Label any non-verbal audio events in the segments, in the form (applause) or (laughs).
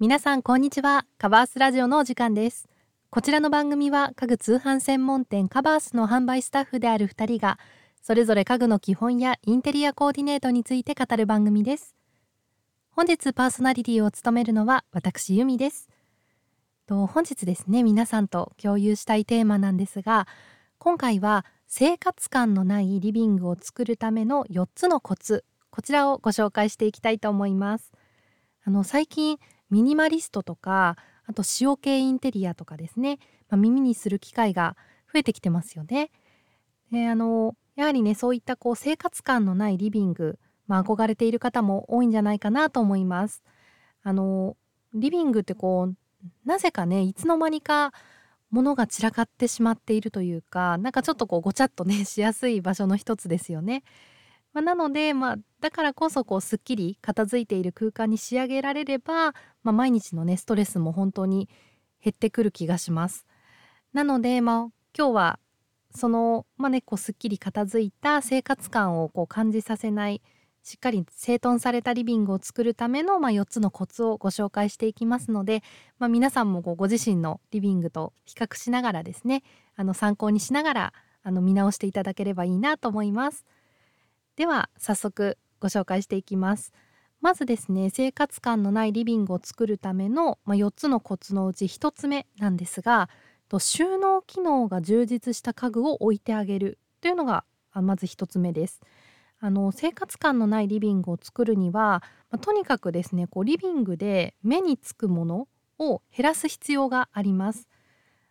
皆さんこんにちは。カバースラジオのお時間です。こちらの番組は家具通販専門店カバースの販売スタッフである2人がそれぞれ家具の基本やインテリアコーディネートについて語る番組です。本日パーソナリティを務めるのは私由美です。と本日ですね皆さんと共有したいテーマなんですが今回は生活感のないリビングを作るための4つのコツこちらをご紹介していきたいと思います。あの最近ミニマリストとかあと塩系インテリアとかですね、まあ、耳にする機会が増えてきてますよね。であのやはりねそういったこう生活感のないリビング、まあ、憧れている方も多いんじゃないかなと思います。あのリビングってこうなぜかねいつの間にか物が散らかってしまっているというかなんかちょっとこうごちゃっとねしやすい場所の一つですよね。まあ、なので、まあ、だからこそこうすっきり片付いている空間に仕上げられれば、まあ、毎日のねストレスも本当に減ってくる気がします。なので、まあ、今日はその、まあね、こうすっきり片付いた生活感をこう感じさせないしっかり整頓されたリビングを作るための、まあ、4つのコツをご紹介していきますので、まあ、皆さんもご自身のリビングと比較しながらですねあの参考にしながらあの見直していただければいいなと思います。では早速ご紹介していきます。まずですね生活感のないリビングを作るための、まあ、4つのコツのうち1つ目なんですが収納機能が充実した家具を置いてあげるというのがまず1つ目です。あの生活感のないリビングを作るには、まあ、とにかくですねこうリビングで目につくものを減らす必要があります。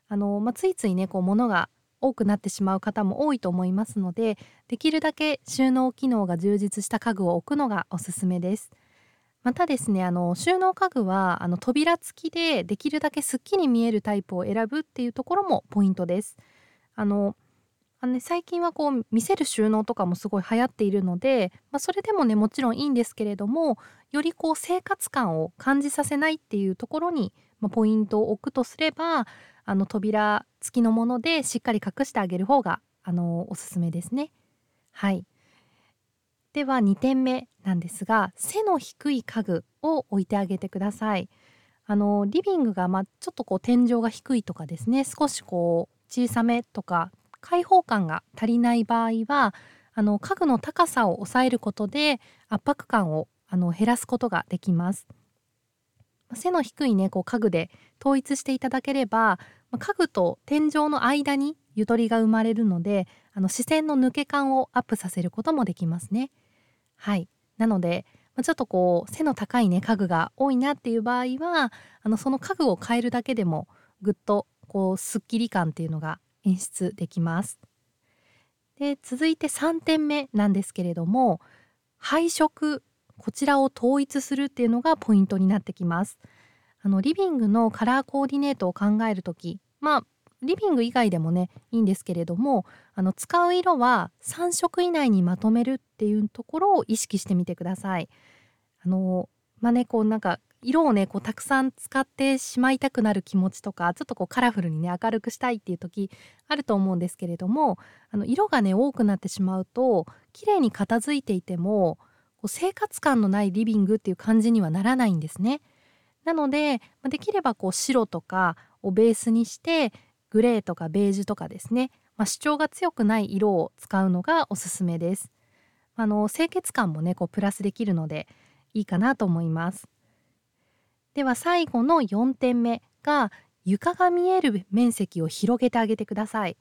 あの、まあ、ついついねこう物が多くなってしまう方も多いと思いますのでできるだけ収納機能が充実した家具を置くのがおすすめです。またですねあの収納家具はあの扉付きでできるだけすっきり見えるタイプを選ぶっていうところもポイントです。あのあのね、最近はこう見せる収納とかもすごい流行っているので、まあ、それでもねもちろんいいんですけれどもよりこう生活感を感じさせないっていうところに、まあ、ポイントを置くとすればあの扉付きのものでしっかり隠してあげる方があのおすすめですね。はいでは2点目なんですが背の低い家具を置いてあげてください。あのリビングが、まちょっとこう天井が低いとかですね少しこう小さめとか開放感が足りない場合はあの家具の高さを抑えることで圧迫感をあの減らすことができます。背の低いねこう家具で統一していただければ家具と天井の間にゆとりが生まれるのであの視線の抜け感をアップさせることもできますね。はいなのでちょっとこう背の高いね家具が多いなっていう場合はあのその家具を変えるだけでもぐっとこうすっきり感っていうのが演出できます。で続いて3点目なんですけれども配色こちらを統一するっていうのがポイントになってきます。あのリビングのカラーコーディネートを考える時まあリビング以外でもねいいんですけれどもあの使う色は3色以内にまとめるっていうところを意識してみてください。あのまあねこうなんか色をねこうたくさん使ってしまいたくなる気持ちとかちょっとこうカラフルにね明るくしたいっていう時あると思うんですけれどもあの色がね多くなってしまうと綺麗に片付いていてもこう生活感のないリビングっていう感じにはならないんですね。なのでできればこう白とかをベースにしてグレーとかベージュとかですね、まあ、主張が強くない色を使うのがおすすめです。あの清潔感もねこうプラスできるのでいいかなと思います。では最後の4点目が床が見える面積を広げてあげてください。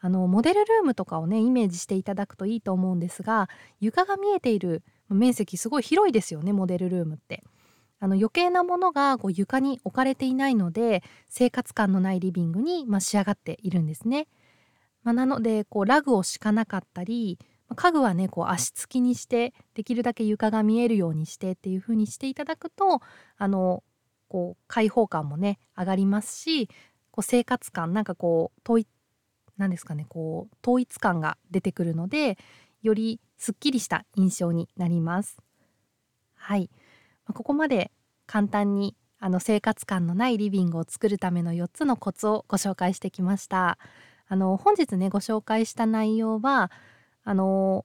あのモデルルームとかをねイメージしていただくといいと思うんですが床が見えている面積すごい広いですよねモデルルームって。あの余計なものがこう床に置かれていないので生活感のないリビングに、まあ、仕上がっているんですね。まあ、なのでこうラグを敷かなかったり家具はねこう足つきにしてできるだけ床が見えるようにしてっていう風にしていただくとあのこう開放感もね上がりますしこう生活感なんかこう統一なんですかねこう統一感が出てくるのでよりすっきりした印象になります。はいここまで簡単にあの生活感のないリビングを作るための4つのコツをご紹介してきました。あの本日ねご紹介した内容はあの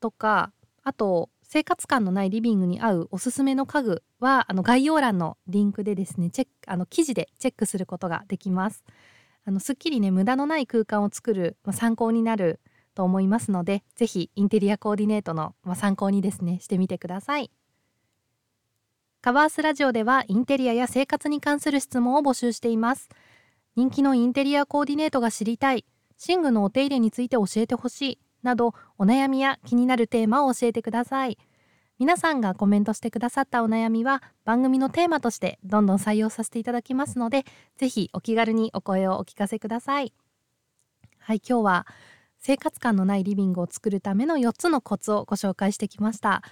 とかあと生活感のないリビングに合うおすすめの家具はあの概要欄のリンクでですねチェックあの記事でチェックすることができますあのすっきりね無駄のない空間を作る、まあ、参考になると思いますのでぜひインテリアコーディネートの、まあ、参考にですねしてみてくださいカバースラジオではインテリアや生活に関する質問を募集しています。人気のインテリアコーディネートが知りたい。寝具のお手入れについて教えてほしい。などお悩みや気になるテーマを教えてください。皆さんがコメントしてくださったお悩みは番組のテーマとしてどんどん採用させていただきますのでぜひお気軽にお声をお聞かせください。はい今日は生活感のないリビングを作るための4つのコツをご紹介してきました。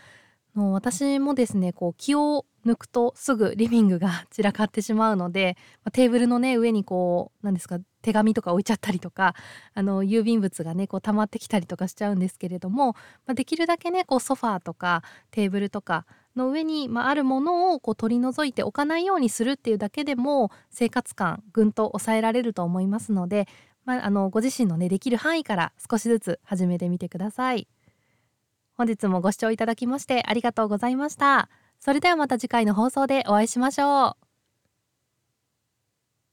もう私もですねこう気を抜くとすぐリビングが (laughs) 散らかってしまうので、まあ、テーブルのね上にこう何ですか手紙とか置いちゃったりとかあの郵便物がねこう溜まってきたりとかしちゃうんですけれども、まあ、できるだけねこうソファーとかテーブルとかの上に、まあ、あるものをこう取り除いておかないようにするっていうだけでも生活感ぐんと抑えられると思いますので、まあ、あのご自身のねできる範囲から少しずつ始めてみてください。本日もご視聴いただきましてありがとうございました。それではまた次回の放送でお会いしましょう。